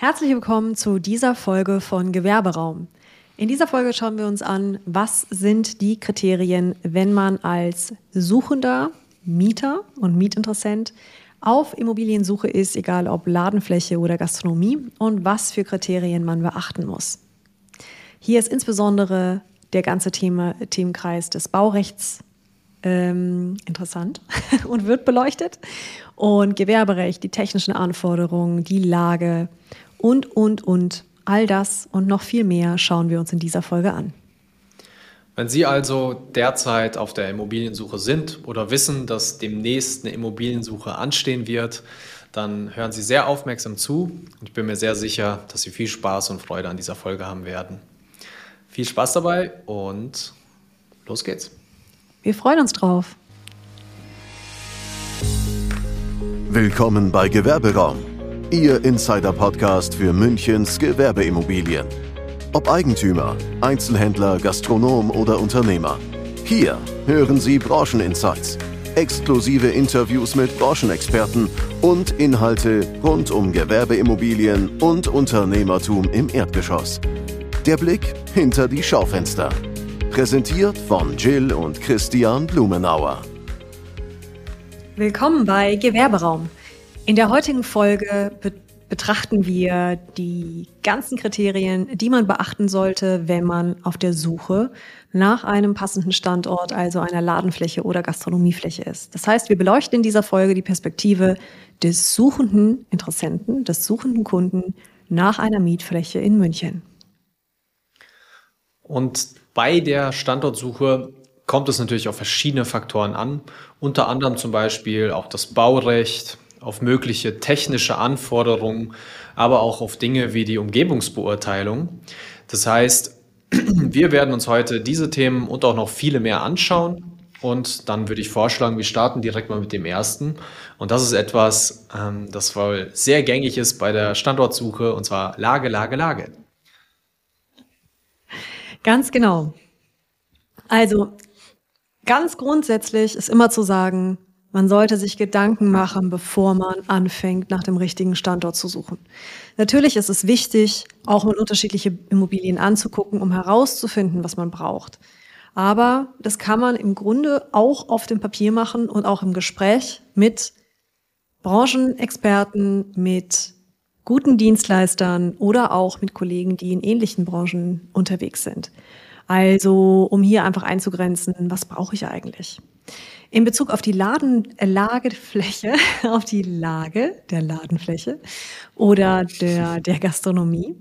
Herzlich willkommen zu dieser Folge von Gewerberaum. In dieser Folge schauen wir uns an, was sind die Kriterien, wenn man als Suchender, Mieter und Mietinteressent auf Immobiliensuche ist, egal ob Ladenfläche oder Gastronomie, und was für Kriterien man beachten muss. Hier ist insbesondere der ganze Thema, Themenkreis des Baurechts ähm, interessant und wird beleuchtet. Und Gewerberecht, die technischen Anforderungen, die Lage und, und, und. All das und noch viel mehr schauen wir uns in dieser Folge an. Wenn Sie also derzeit auf der Immobiliensuche sind oder wissen, dass demnächst eine Immobiliensuche anstehen wird, dann hören Sie sehr aufmerksam zu und ich bin mir sehr sicher, dass Sie viel Spaß und Freude an dieser Folge haben werden. Viel Spaß dabei und los geht's. Wir freuen uns drauf. Willkommen bei Gewerberaum Ihr Insider-Podcast für Münchens Gewerbeimmobilien. Ob Eigentümer, Einzelhändler, Gastronom oder Unternehmer. Hier hören Sie Brancheninsights, exklusive Interviews mit Branchenexperten und Inhalte rund um Gewerbeimmobilien und Unternehmertum im Erdgeschoss. Der Blick hinter die Schaufenster. Präsentiert von Jill und Christian Blumenauer. Willkommen bei Gewerberaum in der heutigen Folge be betrachten wir die ganzen Kriterien, die man beachten sollte, wenn man auf der Suche nach einem passenden Standort, also einer Ladenfläche oder Gastronomiefläche ist. Das heißt, wir beleuchten in dieser Folge die Perspektive des suchenden Interessenten, des suchenden Kunden nach einer Mietfläche in München. Und bei der Standortsuche kommt es natürlich auf verschiedene Faktoren an, unter anderem zum Beispiel auch das Baurecht, auf mögliche technische Anforderungen, aber auch auf Dinge wie die Umgebungsbeurteilung. Das heißt, wir werden uns heute diese Themen und auch noch viele mehr anschauen. Und dann würde ich vorschlagen, wir starten direkt mal mit dem ersten. Und das ist etwas, ähm, das wohl sehr gängig ist bei der Standortsuche, und zwar Lage, Lage, Lage. Ganz genau. Also ganz grundsätzlich ist immer zu sagen, man sollte sich Gedanken machen, bevor man anfängt, nach dem richtigen Standort zu suchen. Natürlich ist es wichtig, auch mal unterschiedliche Immobilien anzugucken, um herauszufinden, was man braucht. Aber das kann man im Grunde auch auf dem Papier machen und auch im Gespräch mit Branchenexperten, mit guten Dienstleistern oder auch mit Kollegen, die in ähnlichen Branchen unterwegs sind. Also, um hier einfach einzugrenzen, was brauche ich eigentlich? In Bezug auf die Laden, äh, Lagefläche, auf die Lage der Ladenfläche oder der, der Gastronomie,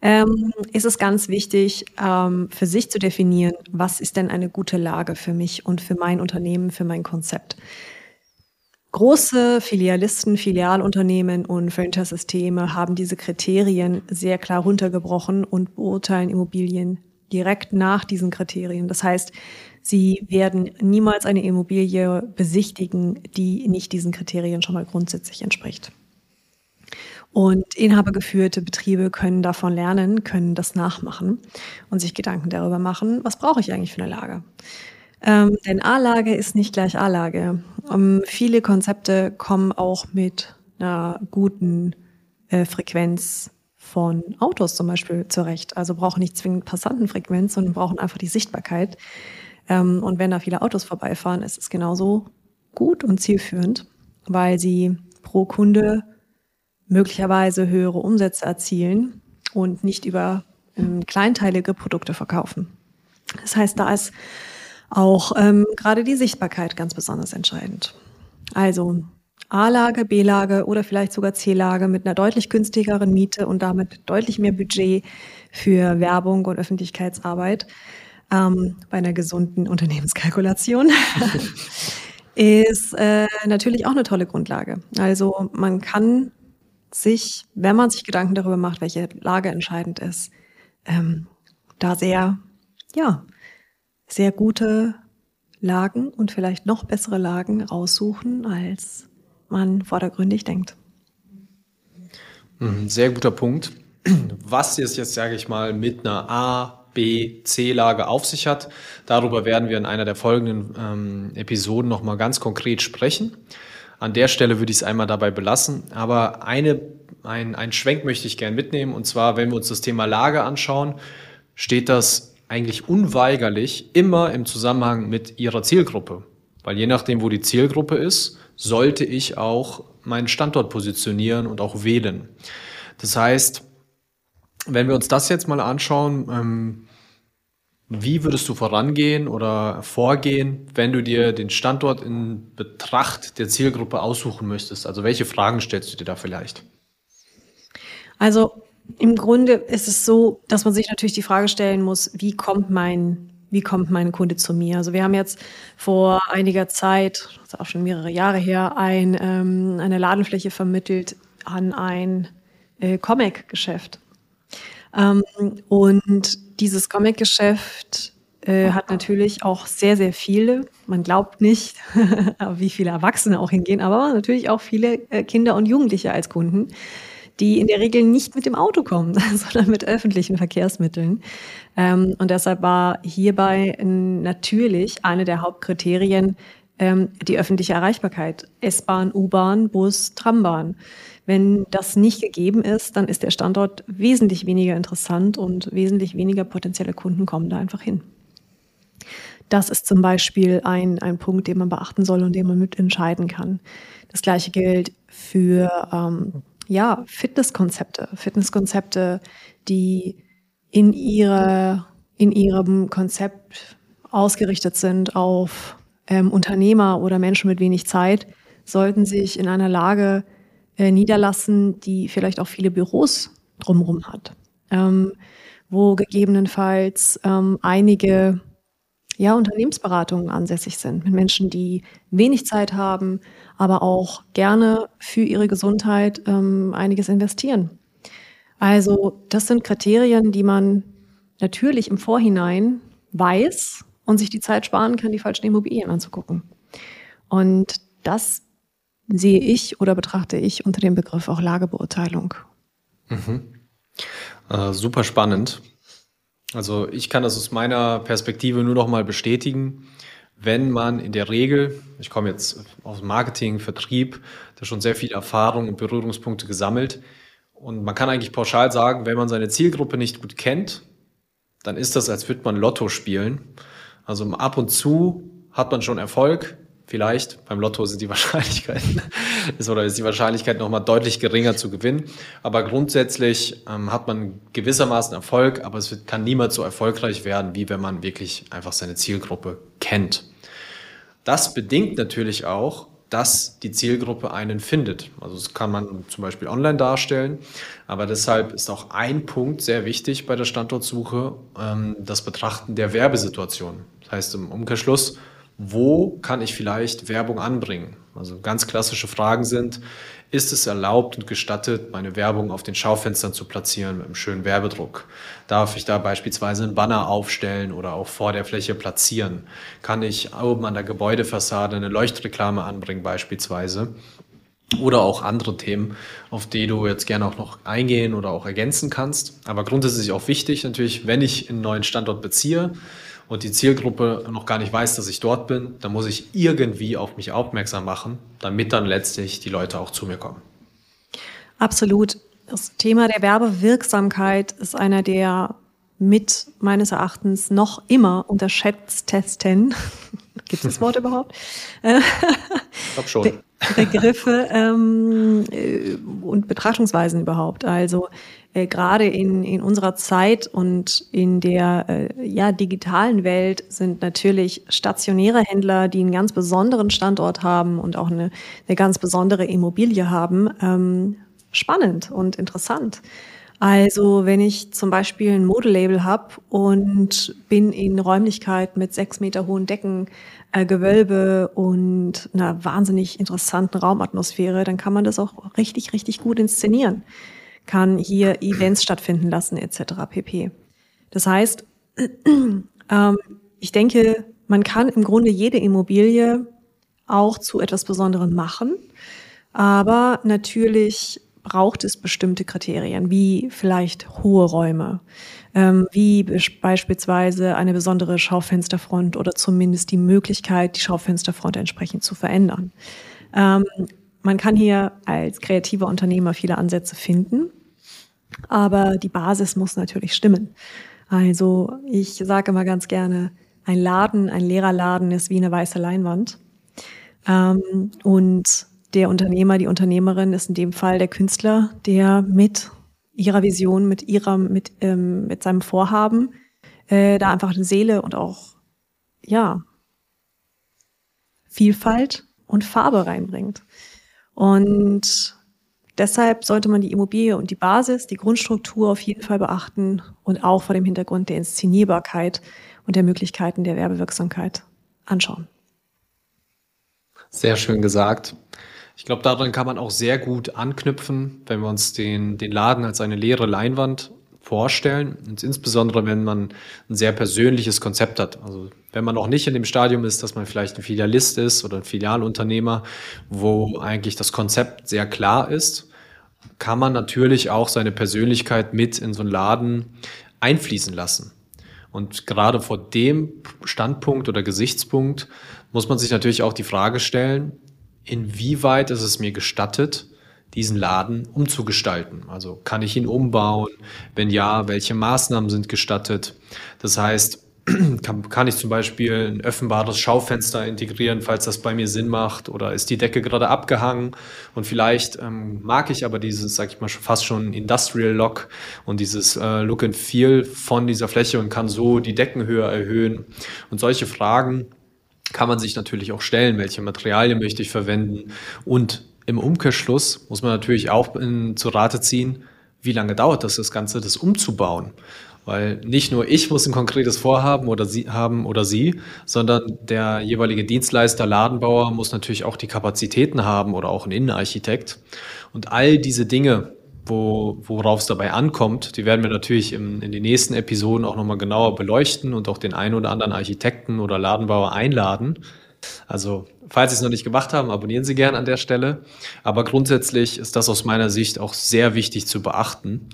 ähm, ist es ganz wichtig, ähm, für sich zu definieren, was ist denn eine gute Lage für mich und für mein Unternehmen, für mein Konzept. Große Filialisten, Filialunternehmen und Franchise-Systeme haben diese Kriterien sehr klar runtergebrochen und beurteilen Immobilien direkt nach diesen Kriterien. Das heißt, Sie werden niemals eine Immobilie besichtigen, die nicht diesen Kriterien schon mal grundsätzlich entspricht. Und inhabergeführte Betriebe können davon lernen, können das nachmachen und sich Gedanken darüber machen, was brauche ich eigentlich für eine Lage. Ähm, denn A-Lage ist nicht gleich A-Lage. Um, ähm, viele Konzepte kommen auch mit einer guten äh, Frequenz von Autos zum Beispiel zurecht. Also brauchen nicht zwingend Passantenfrequenz, sondern brauchen einfach die Sichtbarkeit. Ähm, und wenn da viele Autos vorbeifahren, ist es genauso gut und zielführend, weil sie pro Kunde möglicherweise höhere Umsätze erzielen und nicht über ähm, kleinteilige Produkte verkaufen. Das heißt, da ist auch ähm, gerade die Sichtbarkeit ganz besonders entscheidend. Also A-Lage, B-Lage oder vielleicht sogar C-Lage mit einer deutlich günstigeren Miete und damit deutlich mehr Budget für Werbung und Öffentlichkeitsarbeit ähm, bei einer gesunden Unternehmenskalkulation ist äh, natürlich auch eine tolle Grundlage. Also man kann sich, wenn man sich Gedanken darüber macht, welche Lage entscheidend ist, ähm, da sehr, ja, sehr gute Lagen und vielleicht noch bessere Lagen raussuchen, als man vordergründig denkt. Mhm, sehr guter Punkt. Was ist jetzt, sage ich mal, mit einer A, B, C-Lage auf sich hat. Darüber werden wir in einer der folgenden ähm, Episoden nochmal ganz konkret sprechen. An der Stelle würde ich es einmal dabei belassen. Aber eine, ein, ein Schwenk möchte ich gerne mitnehmen. Und zwar, wenn wir uns das Thema Lage anschauen, steht das eigentlich unweigerlich immer im Zusammenhang mit Ihrer Zielgruppe. Weil je nachdem, wo die Zielgruppe ist, sollte ich auch meinen Standort positionieren und auch wählen. Das heißt, wenn wir uns das jetzt mal anschauen, ähm, wie würdest du vorangehen oder vorgehen, wenn du dir den Standort in Betracht der Zielgruppe aussuchen möchtest? Also welche Fragen stellst du dir da vielleicht? Also im Grunde ist es so, dass man sich natürlich die Frage stellen muss, wie kommt mein wie kommt mein Kunde zu mir? Also wir haben jetzt vor einiger Zeit, das ist auch schon mehrere Jahre her, ein, ähm, eine Ladenfläche vermittelt an ein äh, Comic-Geschäft. Ähm, und dieses Comic-Geschäft äh, hat natürlich auch sehr, sehr viele, man glaubt nicht, wie viele Erwachsene auch hingehen, aber natürlich auch viele äh, Kinder und Jugendliche als Kunden, die in der Regel nicht mit dem Auto kommen, sondern mit öffentlichen Verkehrsmitteln. Ähm, und deshalb war hierbei natürlich eine der Hauptkriterien ähm, die öffentliche Erreichbarkeit. S-Bahn, U-Bahn, Bus, Trambahn. Wenn das nicht gegeben ist, dann ist der Standort wesentlich weniger interessant und wesentlich weniger potenzielle Kunden kommen da einfach hin. Das ist zum Beispiel ein, ein Punkt, den man beachten soll und den man mitentscheiden kann. Das gleiche gilt für ähm, ja, Fitnesskonzepte. Fitnesskonzepte, die in, ihre, in ihrem Konzept ausgerichtet sind auf ähm, Unternehmer oder Menschen mit wenig Zeit, sollten sich in einer Lage äh, niederlassen, die vielleicht auch viele Büros drumherum hat, ähm, wo gegebenenfalls ähm, einige ja, Unternehmensberatungen ansässig sind mit Menschen, die wenig Zeit haben, aber auch gerne für ihre Gesundheit ähm, einiges investieren. Also das sind Kriterien, die man natürlich im Vorhinein weiß und sich die Zeit sparen kann, die falschen Immobilien anzugucken. Und das sehe ich oder betrachte ich unter dem Begriff auch Lagebeurteilung. Mhm. Äh, super spannend. Also ich kann das aus meiner Perspektive nur noch mal bestätigen. Wenn man in der Regel, ich komme jetzt aus Marketing, Vertrieb, da schon sehr viel Erfahrung und Berührungspunkte gesammelt. Und man kann eigentlich pauschal sagen, wenn man seine Zielgruppe nicht gut kennt, dann ist das, als würde man Lotto spielen. Also ab und zu hat man schon Erfolg, vielleicht. Beim Lotto sind die Wahrscheinlichkeiten, ist oder ist die Wahrscheinlichkeit nochmal deutlich geringer zu gewinnen. Aber grundsätzlich ähm, hat man gewissermaßen Erfolg, aber es wird, kann niemals so erfolgreich werden, wie wenn man wirklich einfach seine Zielgruppe kennt. Das bedingt natürlich auch, dass die Zielgruppe einen findet. Also das kann man zum Beispiel online darstellen, aber deshalb ist auch ein Punkt sehr wichtig bei der Standortsuche, ähm, das Betrachten der Werbesituation. Das heißt im Umkehrschluss, wo kann ich vielleicht Werbung anbringen? Also ganz klassische Fragen sind, ist es erlaubt und gestattet, meine Werbung auf den Schaufenstern zu platzieren mit einem schönen Werbedruck? Darf ich da beispielsweise einen Banner aufstellen oder auch vor der Fläche platzieren? Kann ich oben an der Gebäudefassade eine Leuchtreklame anbringen beispielsweise? Oder auch andere Themen, auf die du jetzt gerne auch noch eingehen oder auch ergänzen kannst. Aber grundsätzlich auch wichtig natürlich, wenn ich einen neuen Standort beziehe, und die Zielgruppe noch gar nicht weiß, dass ich dort bin, dann muss ich irgendwie auf mich aufmerksam machen, damit dann letztlich die Leute auch zu mir kommen. Absolut. Das Thema der Werbewirksamkeit ist einer der mit meines Erachtens noch immer unterschätztesten, gibt es das Wort überhaupt? ich glaube schon. Begriffe ähm, äh, und Betrachtungsweisen überhaupt. Also äh, gerade in, in unserer Zeit und in der äh, ja, digitalen Welt sind natürlich stationäre Händler, die einen ganz besonderen Standort haben und auch eine, eine ganz besondere Immobilie haben, ähm, spannend und interessant. Also wenn ich zum Beispiel ein Modelabel habe und bin in Räumlichkeit mit sechs Meter hohen Decken, äh, Gewölbe und einer wahnsinnig interessanten Raumatmosphäre, dann kann man das auch richtig, richtig gut inszenieren kann hier Events stattfinden lassen etc. pp. Das heißt, ähm, ich denke, man kann im Grunde jede Immobilie auch zu etwas Besonderem machen, aber natürlich braucht es bestimmte Kriterien, wie vielleicht hohe Räume, ähm, wie beispielsweise eine besondere Schaufensterfront oder zumindest die Möglichkeit, die Schaufensterfront entsprechend zu verändern. Ähm, man kann hier als kreativer Unternehmer viele Ansätze finden, aber die Basis muss natürlich stimmen. Also ich sage immer ganz gerne, ein Laden, ein leerer Laden ist wie eine weiße Leinwand. Ähm, und der Unternehmer, die Unternehmerin ist in dem Fall der Künstler, der mit ihrer Vision, mit ihrer, mit, ähm, mit seinem Vorhaben äh, da einfach eine Seele und auch ja Vielfalt und Farbe reinbringt. Und deshalb sollte man die Immobilie und die Basis, die Grundstruktur auf jeden Fall beachten und auch vor dem Hintergrund der Inszenierbarkeit und der Möglichkeiten der Werbewirksamkeit anschauen. Sehr schön gesagt. Ich glaube, daran kann man auch sehr gut anknüpfen, wenn wir uns den, den Laden als eine leere Leinwand vorstellen. Und insbesondere, wenn man ein sehr persönliches Konzept hat. Also wenn man noch nicht in dem Stadium ist, dass man vielleicht ein Filialist ist oder ein Filialunternehmer, wo eigentlich das Konzept sehr klar ist, kann man natürlich auch seine Persönlichkeit mit in so einen Laden einfließen lassen. Und gerade vor dem Standpunkt oder Gesichtspunkt muss man sich natürlich auch die Frage stellen, inwieweit ist es mir gestattet, diesen Laden umzugestalten. Also kann ich ihn umbauen? Wenn ja, welche Maßnahmen sind gestattet? Das heißt, kann, kann ich zum Beispiel ein öffentbares Schaufenster integrieren, falls das bei mir Sinn macht? Oder ist die Decke gerade abgehangen? Und vielleicht ähm, mag ich aber dieses, sag ich mal, fast schon Industrial Lock und dieses äh, Look and Feel von dieser Fläche und kann so die Deckenhöhe erhöhen. Und solche Fragen kann man sich natürlich auch stellen, welche Materialien möchte ich verwenden und im Umkehrschluss muss man natürlich auch in, zu Rate ziehen, wie lange dauert das, das Ganze, das umzubauen. Weil nicht nur ich muss ein konkretes Vorhaben oder sie haben oder sie, sondern der jeweilige Dienstleister, Ladenbauer muss natürlich auch die Kapazitäten haben oder auch ein Innenarchitekt. Und all diese Dinge, wo, worauf es dabei ankommt, die werden wir natürlich im, in den nächsten Episoden auch nochmal genauer beleuchten und auch den einen oder anderen Architekten oder Ladenbauer einladen. Also, falls Sie es noch nicht gemacht haben, abonnieren Sie gern an der Stelle. Aber grundsätzlich ist das aus meiner Sicht auch sehr wichtig zu beachten,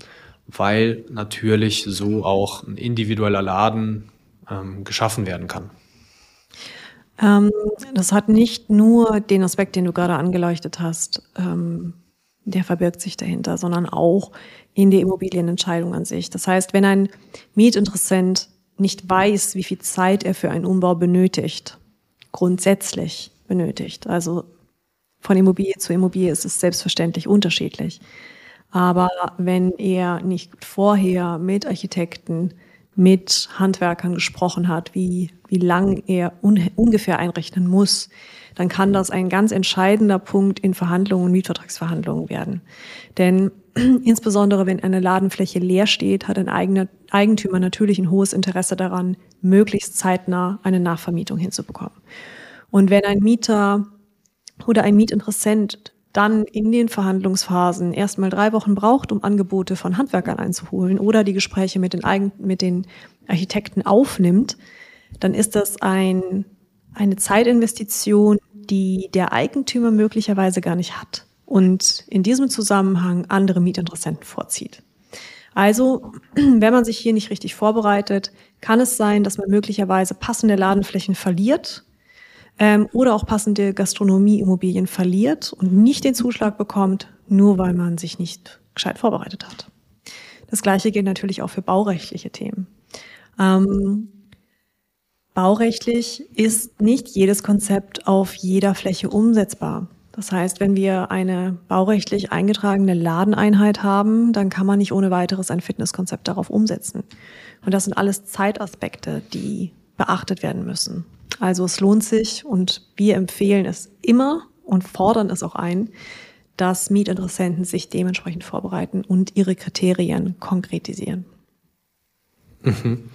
weil natürlich so auch ein individueller Laden ähm, geschaffen werden kann. Ähm, das hat nicht nur den Aspekt, den du gerade angeleuchtet hast, ähm, der verbirgt sich dahinter, sondern auch in der Immobilienentscheidung an sich. Das heißt, wenn ein Mietinteressent nicht weiß, wie viel Zeit er für einen Umbau benötigt, grundsätzlich benötigt. Also von Immobilie zu Immobilie ist es selbstverständlich unterschiedlich. Aber wenn er nicht vorher mit Architekten, mit Handwerkern gesprochen hat, wie, wie lang er un ungefähr einrechnen muss, dann kann das ein ganz entscheidender Punkt in Verhandlungen und Mietvertragsverhandlungen werden. Denn insbesondere wenn eine Ladenfläche leer steht, hat ein eigener Eigentümer natürlich ein hohes Interesse daran, möglichst zeitnah eine Nachvermietung hinzubekommen. Und wenn ein Mieter oder ein Mietinteressent dann in den Verhandlungsphasen erstmal drei Wochen braucht, um Angebote von Handwerkern einzuholen oder die Gespräche mit den, Eigen mit den Architekten aufnimmt, dann ist das ein, eine Zeitinvestition, die der Eigentümer möglicherweise gar nicht hat und in diesem Zusammenhang andere Mietinteressenten vorzieht. Also, wenn man sich hier nicht richtig vorbereitet, kann es sein, dass man möglicherweise passende Ladenflächen verliert ähm, oder auch passende Gastronomieimmobilien verliert und nicht den Zuschlag bekommt, nur weil man sich nicht gescheit vorbereitet hat. Das gleiche gilt natürlich auch für baurechtliche Themen. Ähm, baurechtlich ist nicht jedes Konzept auf jeder Fläche umsetzbar. Das heißt, wenn wir eine baurechtlich eingetragene Ladeneinheit haben, dann kann man nicht ohne weiteres ein Fitnesskonzept darauf umsetzen. Und das sind alles Zeitaspekte, die beachtet werden müssen. Also es lohnt sich und wir empfehlen es immer und fordern es auch ein, dass Mietinteressenten sich dementsprechend vorbereiten und ihre Kriterien konkretisieren. Mhm.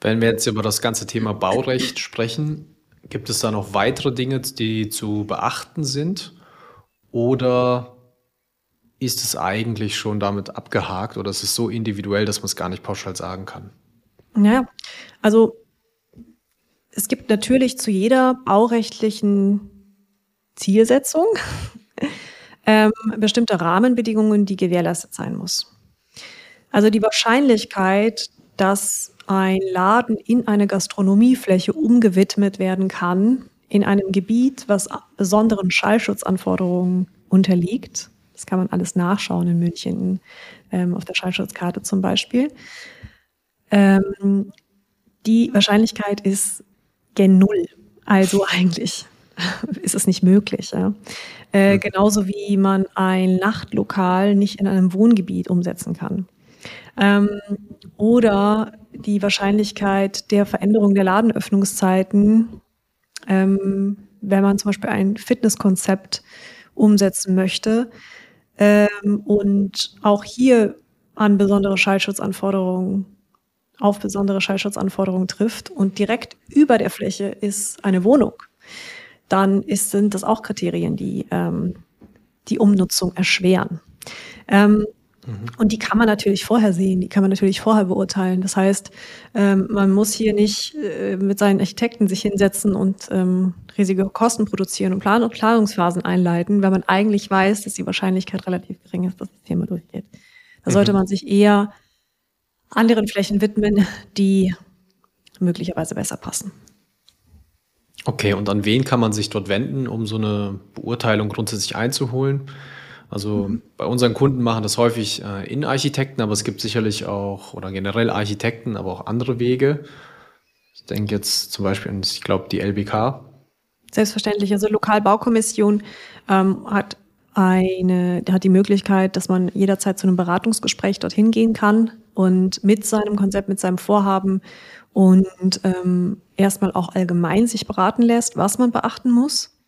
Wenn wir jetzt über das ganze Thema Baurecht sprechen, gibt es da noch weitere Dinge, die zu beachten sind? Oder ist es eigentlich schon damit abgehakt oder ist es so individuell, dass man es gar nicht pauschal sagen kann? Ja, also es gibt natürlich zu jeder baurechtlichen Zielsetzung ähm, bestimmte Rahmenbedingungen, die gewährleistet sein muss. Also die Wahrscheinlichkeit, dass ein Laden in eine Gastronomiefläche umgewidmet werden kann, in einem Gebiet, was besonderen Schallschutzanforderungen unterliegt. Das kann man alles nachschauen in München ähm, auf der Schallschutzkarte zum Beispiel. Ähm, die Wahrscheinlichkeit ist gen Null. Also eigentlich ist es nicht möglich. Ja? Äh, genauso wie man ein Nachtlokal nicht in einem Wohngebiet umsetzen kann. Ähm, oder die Wahrscheinlichkeit der Veränderung der Ladenöffnungszeiten, ähm, wenn man zum Beispiel ein Fitnesskonzept umsetzen möchte ähm, und auch hier an besondere Schallschutzanforderungen auf besondere Schallschutzanforderungen trifft und direkt über der Fläche ist eine Wohnung, dann ist, sind das auch Kriterien, die ähm, die Umnutzung erschweren. Ähm. Und die kann man natürlich vorher sehen, die kann man natürlich vorher beurteilen. Das heißt, ähm, man muss hier nicht äh, mit seinen Architekten sich hinsetzen und ähm, riesige Kosten produzieren und Plan und Planungsphasen einleiten, weil man eigentlich weiß, dass die Wahrscheinlichkeit relativ gering ist, dass das Thema durchgeht. Da sollte mhm. man sich eher anderen Flächen widmen, die möglicherweise besser passen. Okay, und an wen kann man sich dort wenden, um so eine Beurteilung grundsätzlich einzuholen? Also mhm. bei unseren Kunden machen das häufig äh, Innenarchitekten, aber es gibt sicherlich auch, oder generell Architekten, aber auch andere Wege. Ich denke jetzt zum Beispiel an, ich glaube, die LBK. Selbstverständlich. Also Lokalbaukommission ähm, hat eine, hat die Möglichkeit, dass man jederzeit zu einem Beratungsgespräch dorthin gehen kann und mit seinem Konzept, mit seinem Vorhaben und ähm, erstmal auch allgemein sich beraten lässt, was man beachten muss.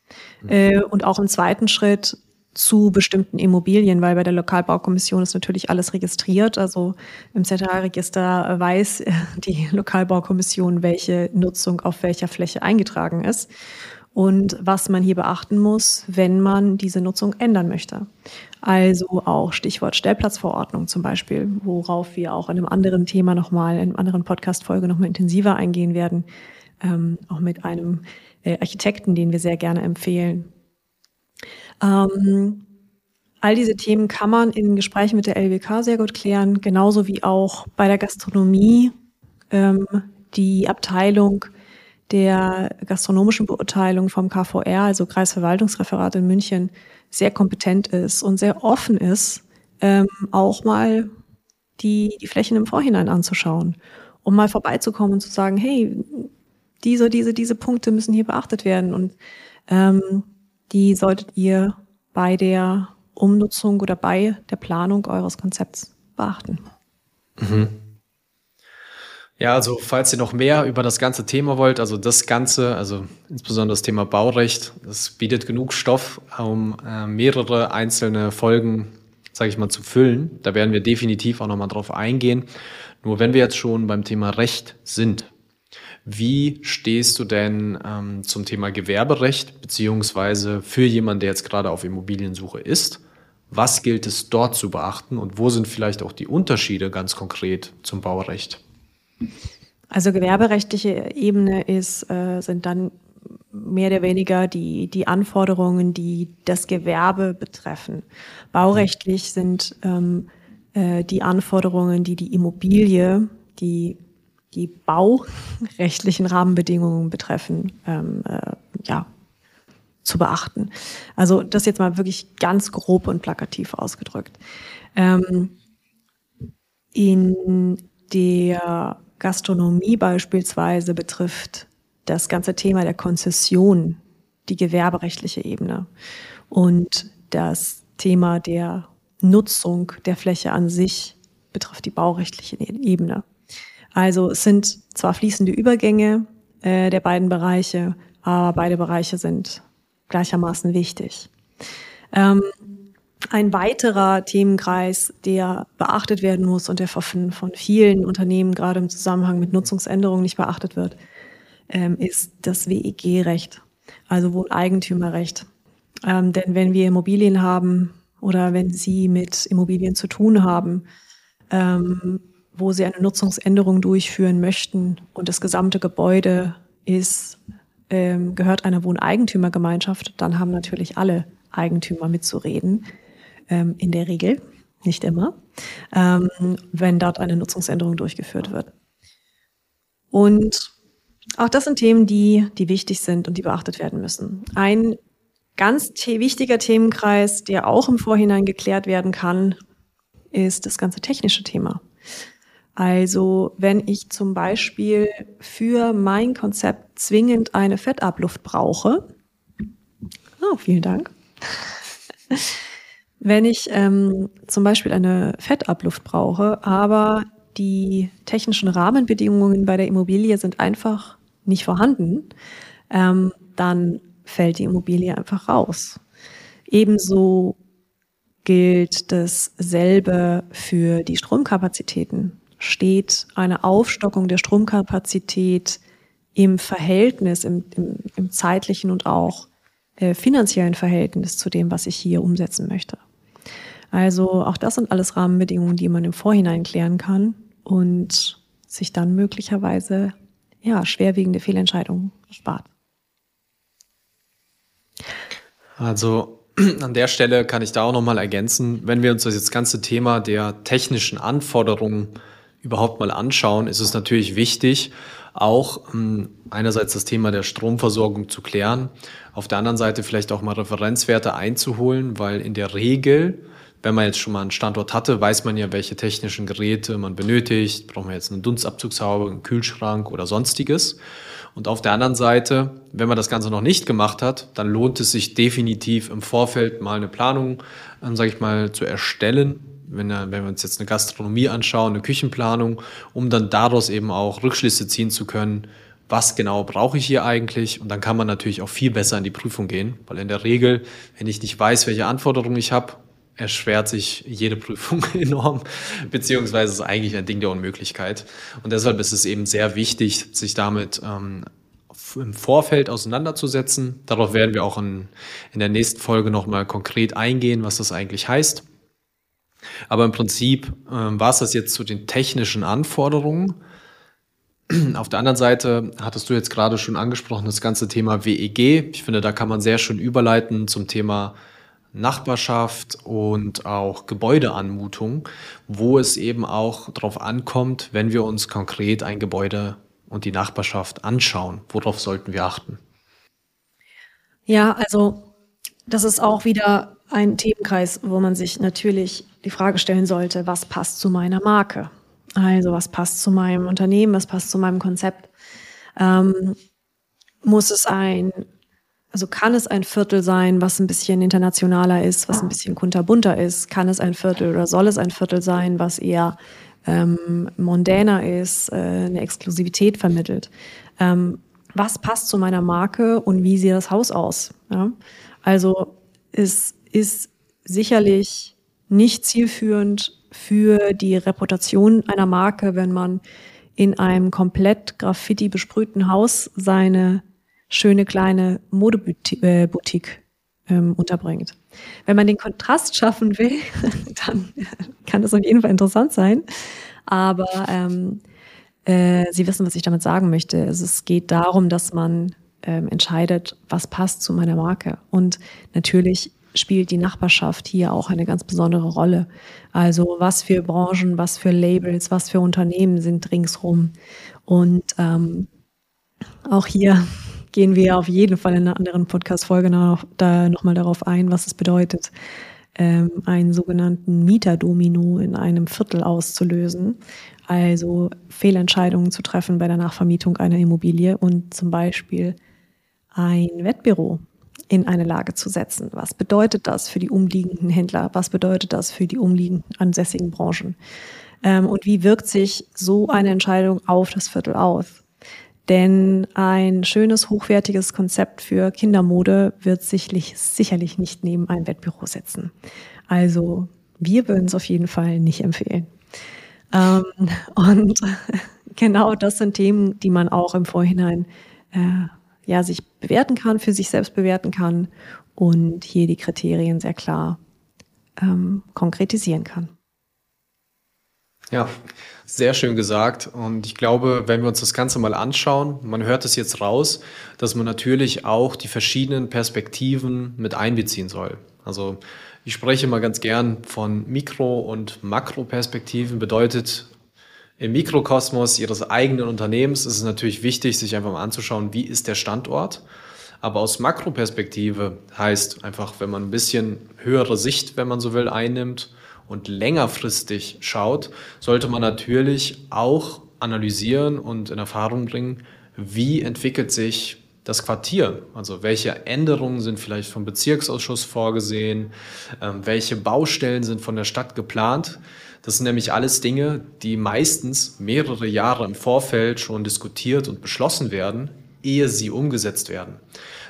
Mhm. Äh, und auch im zweiten Schritt zu bestimmten Immobilien, weil bei der Lokalbaukommission ist natürlich alles registriert. Also im ZH-Register weiß die Lokalbaukommission, welche Nutzung auf welcher Fläche eingetragen ist und was man hier beachten muss, wenn man diese Nutzung ändern möchte. Also auch Stichwort Stellplatzverordnung zum Beispiel, worauf wir auch in einem anderen Thema nochmal, in einer anderen Podcast-Folge nochmal intensiver eingehen werden, ähm, auch mit einem äh, Architekten, den wir sehr gerne empfehlen. Ähm, all diese Themen kann man in Gesprächen mit der LWK sehr gut klären, genauso wie auch bei der Gastronomie. Ähm, die Abteilung der gastronomischen Beurteilung vom KVR, also Kreisverwaltungsreferat in München, sehr kompetent ist und sehr offen ist, ähm, auch mal die, die Flächen im Vorhinein anzuschauen, um mal vorbeizukommen und zu sagen, hey, diese, diese, diese Punkte müssen hier beachtet werden. Und ähm, die solltet ihr bei der Umnutzung oder bei der Planung eures Konzepts beachten. Mhm. Ja, also falls ihr noch mehr über das ganze Thema wollt, also das Ganze, also insbesondere das Thema Baurecht, das bietet genug Stoff, um äh, mehrere einzelne Folgen, sage ich mal, zu füllen. Da werden wir definitiv auch nochmal drauf eingehen. Nur wenn wir jetzt schon beim Thema Recht sind, wie stehst du denn ähm, zum Thema Gewerberecht, beziehungsweise für jemanden, der jetzt gerade auf Immobiliensuche ist? Was gilt es dort zu beachten und wo sind vielleicht auch die Unterschiede ganz konkret zum Baurecht? Also gewerberechtliche Ebene ist, äh, sind dann mehr oder weniger die, die Anforderungen, die das Gewerbe betreffen. Baurechtlich sind ähm, äh, die Anforderungen, die die Immobilie, die die baurechtlichen Rahmenbedingungen betreffen, ähm, äh, ja, zu beachten. Also das jetzt mal wirklich ganz grob und plakativ ausgedrückt. Ähm, in der Gastronomie beispielsweise betrifft das ganze Thema der Konzession die gewerberechtliche Ebene und das Thema der Nutzung der Fläche an sich betrifft die baurechtliche Ebene. Also es sind zwar fließende Übergänge äh, der beiden Bereiche, aber beide Bereiche sind gleichermaßen wichtig. Ähm, ein weiterer Themenkreis, der beachtet werden muss und der von, von vielen Unternehmen gerade im Zusammenhang mit Nutzungsänderungen nicht beachtet wird, ähm, ist das WEG-Recht, also Wohneigentümerrecht. Ähm, denn wenn wir Immobilien haben oder wenn Sie mit Immobilien zu tun haben, ähm, wo Sie eine Nutzungsänderung durchführen möchten und das gesamte Gebäude ist, ähm, gehört einer Wohneigentümergemeinschaft, dann haben natürlich alle Eigentümer mitzureden ähm, in der Regel, nicht immer, ähm, wenn dort eine Nutzungsänderung durchgeführt wird. Und auch das sind Themen, die, die wichtig sind und die beachtet werden müssen. Ein ganz wichtiger Themenkreis, der auch im Vorhinein geklärt werden kann, ist das ganze technische Thema. Also wenn ich zum Beispiel für mein Konzept zwingend eine Fettabluft brauche, oh, vielen Dank. wenn ich ähm, zum Beispiel eine Fettabluft brauche, aber die technischen Rahmenbedingungen bei der Immobilie sind einfach nicht vorhanden, ähm, dann fällt die Immobilie einfach raus. Ebenso gilt dasselbe für die Stromkapazitäten. Steht eine Aufstockung der Stromkapazität im Verhältnis, im, im, im zeitlichen und auch äh, finanziellen Verhältnis zu dem, was ich hier umsetzen möchte. Also auch das sind alles Rahmenbedingungen, die man im Vorhinein klären kann und sich dann möglicherweise ja, schwerwiegende Fehlentscheidungen spart. Also an der Stelle kann ich da auch nochmal ergänzen, wenn wir uns das ganze Thema der technischen Anforderungen überhaupt mal anschauen, ist es natürlich wichtig, auch ähm, einerseits das Thema der Stromversorgung zu klären, auf der anderen Seite vielleicht auch mal Referenzwerte einzuholen, weil in der Regel, wenn man jetzt schon mal einen Standort hatte, weiß man ja, welche technischen Geräte man benötigt. Braucht man jetzt einen Dunstabzugshaube, einen Kühlschrank oder sonstiges. Und auf der anderen Seite, wenn man das Ganze noch nicht gemacht hat, dann lohnt es sich definitiv im Vorfeld mal eine Planung, ähm, sage ich mal, zu erstellen. Wenn, wenn wir uns jetzt eine Gastronomie anschauen, eine Küchenplanung, um dann daraus eben auch Rückschlüsse ziehen zu können, was genau brauche ich hier eigentlich? Und dann kann man natürlich auch viel besser in die Prüfung gehen, weil in der Regel, wenn ich nicht weiß, welche Anforderungen ich habe, erschwert sich jede Prüfung enorm, beziehungsweise ist eigentlich ein Ding der Unmöglichkeit. Und deshalb ist es eben sehr wichtig, sich damit ähm, im Vorfeld auseinanderzusetzen. Darauf werden wir auch in, in der nächsten Folge nochmal konkret eingehen, was das eigentlich heißt. Aber im Prinzip ähm, war es das jetzt zu den technischen Anforderungen. Auf der anderen Seite hattest du jetzt gerade schon angesprochen, das ganze Thema WEG. Ich finde, da kann man sehr schön überleiten zum Thema Nachbarschaft und auch Gebäudeanmutung, wo es eben auch darauf ankommt, wenn wir uns konkret ein Gebäude und die Nachbarschaft anschauen. Worauf sollten wir achten? Ja, also das ist auch wieder ein Themenkreis, wo man sich natürlich die Frage stellen sollte, was passt zu meiner Marke? Also was passt zu meinem Unternehmen, was passt zu meinem Konzept? Ähm, muss es ein also kann es ein Viertel sein, was ein bisschen internationaler ist, was ein bisschen kunterbunter ist? Kann es ein Viertel oder soll es ein Viertel sein, was eher ähm, mondäner ist, äh, eine Exklusivität vermittelt? Ähm, was passt zu meiner Marke und wie sieht das Haus aus? Ja? Also es ist sicherlich nicht zielführend für die Reputation einer Marke, wenn man in einem komplett Graffiti besprühten Haus seine schöne kleine Modeboutique ähm, unterbringt. Wenn man den Kontrast schaffen will, dann kann das auf jeden Fall interessant sein. Aber ähm, äh, Sie wissen, was ich damit sagen möchte. Also es geht darum, dass man ähm, entscheidet, was passt zu meiner Marke. Und natürlich spielt die Nachbarschaft hier auch eine ganz besondere Rolle. Also was für Branchen, was für Labels, was für Unternehmen sind ringsrum. Und ähm, auch hier gehen wir auf jeden Fall in einer anderen Podcast-Folge noch, da nochmal darauf ein, was es bedeutet, ähm, einen sogenannten Mieterdomino in einem Viertel auszulösen. Also Fehlentscheidungen zu treffen bei der Nachvermietung einer Immobilie und zum Beispiel ein Wettbüro in eine Lage zu setzen. Was bedeutet das für die umliegenden Händler? Was bedeutet das für die umliegenden ansässigen Branchen? Ähm, und wie wirkt sich so eine Entscheidung auf das Viertel aus? Denn ein schönes, hochwertiges Konzept für Kindermode wird sicherlich, sicherlich nicht neben ein Wettbüro setzen. Also wir würden es auf jeden Fall nicht empfehlen. Ähm, und genau das sind Themen, die man auch im Vorhinein äh, ja, sich bewerten kann, für sich selbst bewerten kann und hier die Kriterien sehr klar ähm, konkretisieren kann. Ja, sehr schön gesagt. Und ich glaube, wenn wir uns das Ganze mal anschauen, man hört es jetzt raus, dass man natürlich auch die verschiedenen Perspektiven mit einbeziehen soll. Also ich spreche mal ganz gern von Mikro- und Makroperspektiven. Bedeutet, im Mikrokosmos Ihres eigenen Unternehmens ist es natürlich wichtig, sich einfach mal anzuschauen, wie ist der Standort. Aber aus Makroperspektive heißt einfach, wenn man ein bisschen höhere Sicht, wenn man so will, einnimmt und längerfristig schaut, sollte man natürlich auch analysieren und in Erfahrung bringen, wie entwickelt sich das Quartier. Also welche Änderungen sind vielleicht vom Bezirksausschuss vorgesehen, ähm, welche Baustellen sind von der Stadt geplant. Das sind nämlich alles Dinge, die meistens mehrere Jahre im Vorfeld schon diskutiert und beschlossen werden, ehe sie umgesetzt werden.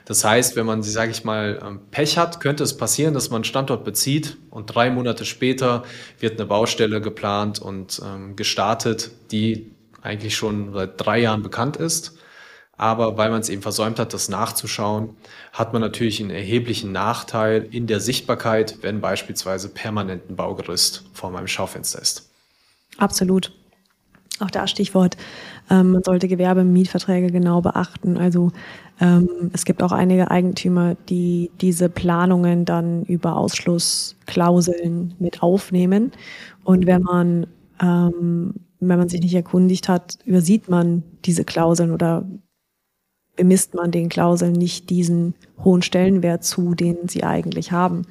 Das heißt, wenn man, sage ich mal, ähm, Pech hat, könnte es passieren, dass man einen Standort bezieht und drei Monate später wird eine Baustelle geplant und ähm, gestartet, die eigentlich schon seit drei Jahren bekannt ist. Aber weil man es eben versäumt hat, das nachzuschauen, hat man natürlich einen erheblichen Nachteil in der Sichtbarkeit, wenn beispielsweise permanent ein Baugerüst vor meinem Schaufenster ist. Absolut. Auch da Stichwort, ähm, man sollte Gewerbemietverträge genau beachten. Also ähm, es gibt auch einige Eigentümer, die diese Planungen dann über Ausschlussklauseln mit aufnehmen. Und wenn man ähm, wenn man sich nicht erkundigt hat, übersieht man diese Klauseln oder bemisst man den Klauseln nicht diesen hohen Stellenwert zu, den sie eigentlich haben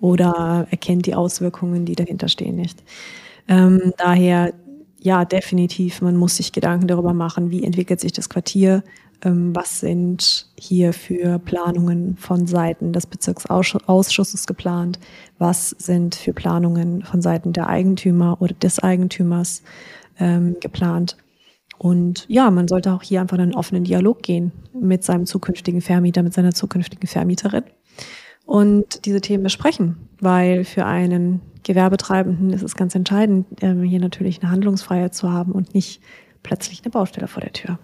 oder erkennt die Auswirkungen, die dahinter stehen, nicht. Ähm, daher, ja, definitiv, man muss sich Gedanken darüber machen, wie entwickelt sich das Quartier, ähm, was sind hier für Planungen von Seiten des Bezirksausschusses geplant, was sind für Planungen von Seiten der Eigentümer oder des Eigentümers ähm, geplant. Und ja, man sollte auch hier einfach in einen offenen Dialog gehen mit seinem zukünftigen Vermieter, mit seiner zukünftigen Vermieterin und diese Themen besprechen, weil für einen Gewerbetreibenden ist es ganz entscheidend, ähm, hier natürlich eine Handlungsfreiheit zu haben und nicht plötzlich eine Baustelle vor der Tür.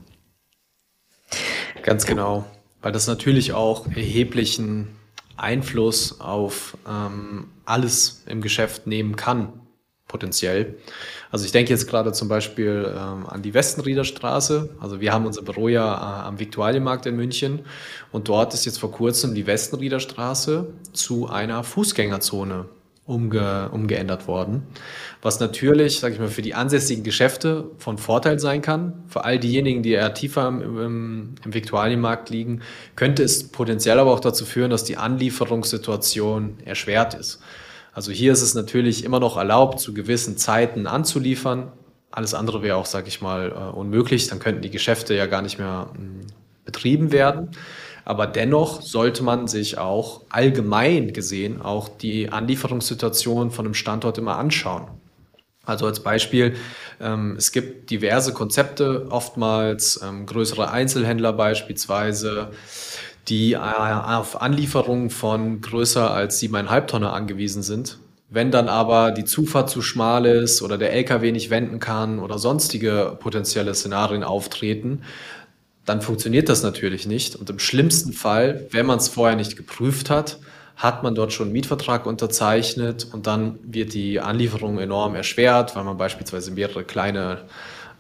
Ganz genau, weil das natürlich auch erheblichen Einfluss auf ähm, alles im Geschäft nehmen kann, potenziell. Also ich denke jetzt gerade zum Beispiel ähm, an die Westenrieder Straße. Also wir haben unser Büro ja äh, am Viktualienmarkt in München und dort ist jetzt vor kurzem die Westenrieder Straße zu einer Fußgängerzone umge umgeändert worden, was natürlich, sage ich mal, für die ansässigen Geschäfte von Vorteil sein kann. Für all diejenigen, die eher tiefer im, im, im Viktualienmarkt liegen, könnte es potenziell aber auch dazu führen, dass die Anlieferungssituation erschwert ist. Also hier ist es natürlich immer noch erlaubt, zu gewissen Zeiten anzuliefern. Alles andere wäre auch, sage ich mal, äh, unmöglich. Dann könnten die Geschäfte ja gar nicht mehr hm, betrieben werden. Aber dennoch sollte man sich auch allgemein gesehen auch die Anlieferungssituation von einem Standort immer anschauen. Also als Beispiel, ähm, es gibt diverse Konzepte, oftmals ähm, größere Einzelhändler beispielsweise, die äh, auf Anlieferungen von größer als siebeneinhalb Tonne angewiesen sind. Wenn dann aber die Zufahrt zu schmal ist oder der LKW nicht wenden kann oder sonstige potenzielle Szenarien auftreten, dann funktioniert das natürlich nicht. Und im schlimmsten Fall, wenn man es vorher nicht geprüft hat, hat man dort schon einen Mietvertrag unterzeichnet und dann wird die Anlieferung enorm erschwert, weil man beispielsweise mehrere kleine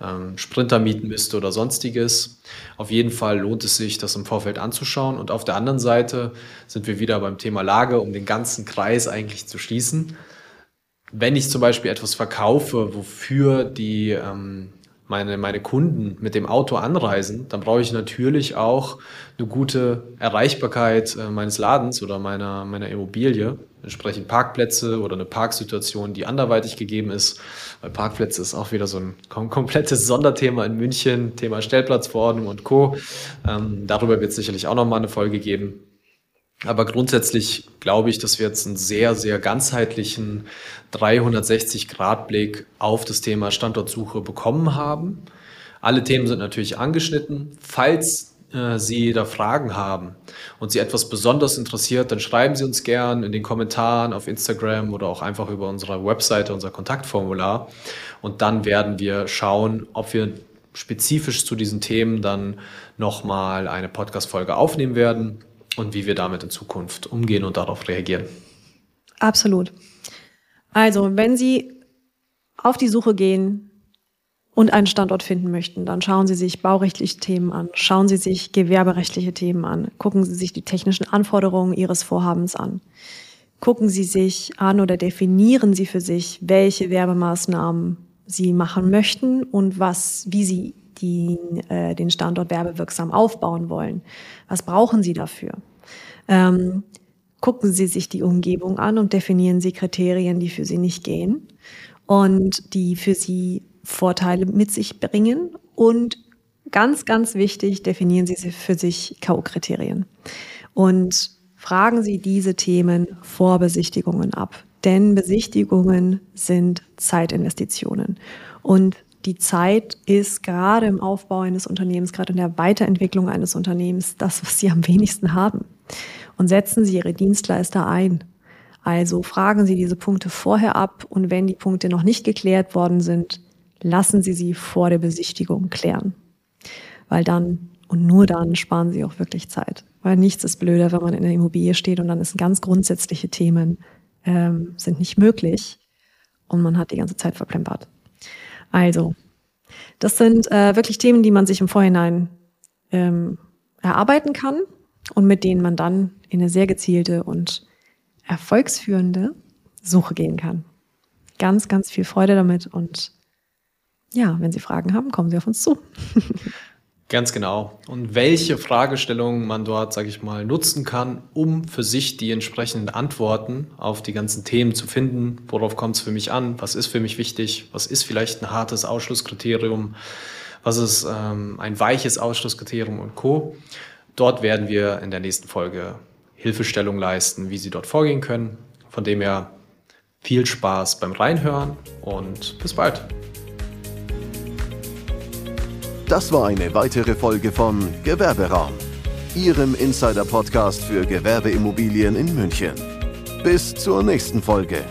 ähm, Sprinter mieten müsste oder sonstiges. Auf jeden Fall lohnt es sich, das im Vorfeld anzuschauen. Und auf der anderen Seite sind wir wieder beim Thema Lage, um den ganzen Kreis eigentlich zu schließen. Wenn ich zum Beispiel etwas verkaufe, wofür die ähm, meine, meine Kunden mit dem Auto anreisen, dann brauche ich natürlich auch eine gute Erreichbarkeit äh, meines Ladens oder meiner, meiner Immobilie, entsprechend Parkplätze oder eine Parksituation, die anderweitig gegeben ist. Weil Parkplätze ist auch wieder so ein kom komplettes Sonderthema in München, Thema Stellplatzverordnung und Co. Ähm, darüber wird es sicherlich auch nochmal eine Folge geben. Aber grundsätzlich glaube ich, dass wir jetzt einen sehr, sehr ganzheitlichen 360-Grad-Blick auf das Thema Standortsuche bekommen haben. Alle Themen sind natürlich angeschnitten. Falls äh, Sie da Fragen haben und Sie etwas besonders interessiert, dann schreiben Sie uns gern in den Kommentaren auf Instagram oder auch einfach über unsere Webseite, unser Kontaktformular. Und dann werden wir schauen, ob wir spezifisch zu diesen Themen dann nochmal eine Podcast-Folge aufnehmen werden und wie wir damit in Zukunft umgehen und darauf reagieren. Absolut. Also, wenn Sie auf die Suche gehen und einen Standort finden möchten, dann schauen Sie sich baurechtliche Themen an, schauen Sie sich gewerberechtliche Themen an, gucken Sie sich die technischen Anforderungen Ihres Vorhabens an. Gucken Sie sich an oder definieren Sie für sich, welche Werbemaßnahmen Sie machen möchten und was, wie Sie die äh, den Standort werbewirksam aufbauen wollen. Was brauchen Sie dafür? Ähm, gucken Sie sich die Umgebung an und definieren Sie Kriterien, die für Sie nicht gehen und die für Sie Vorteile mit sich bringen. Und ganz, ganz wichtig, definieren Sie für sich K.O.-Kriterien. Und fragen Sie diese Themen vor Besichtigungen ab. Denn Besichtigungen sind Zeitinvestitionen. Und die Zeit ist gerade im Aufbau eines Unternehmens, gerade in der Weiterentwicklung eines Unternehmens, das, was Sie am wenigsten haben. Und setzen Sie Ihre Dienstleister ein. Also fragen Sie diese Punkte vorher ab und wenn die Punkte noch nicht geklärt worden sind, lassen Sie sie vor der Besichtigung klären. Weil dann und nur dann sparen Sie auch wirklich Zeit. Weil nichts ist blöder, wenn man in der Immobilie steht und dann ist ganz grundsätzliche Themen ähm, sind nicht möglich und man hat die ganze Zeit verplempert. Also, das sind äh, wirklich Themen, die man sich im Vorhinein ähm, erarbeiten kann und mit denen man dann in eine sehr gezielte und erfolgsführende Suche gehen kann. Ganz, ganz viel Freude damit und ja, wenn Sie Fragen haben, kommen Sie auf uns zu. Ganz genau. Und welche Fragestellungen man dort, sage ich mal, nutzen kann, um für sich die entsprechenden Antworten auf die ganzen Themen zu finden. Worauf kommt es für mich an? Was ist für mich wichtig? Was ist vielleicht ein hartes Ausschlusskriterium? Was ist ähm, ein weiches Ausschlusskriterium und Co. Dort werden wir in der nächsten Folge Hilfestellung leisten, wie Sie dort vorgehen können. Von dem her viel Spaß beim Reinhören und bis bald. Das war eine weitere Folge von Gewerberaum, Ihrem Insider-Podcast für Gewerbeimmobilien in München. Bis zur nächsten Folge.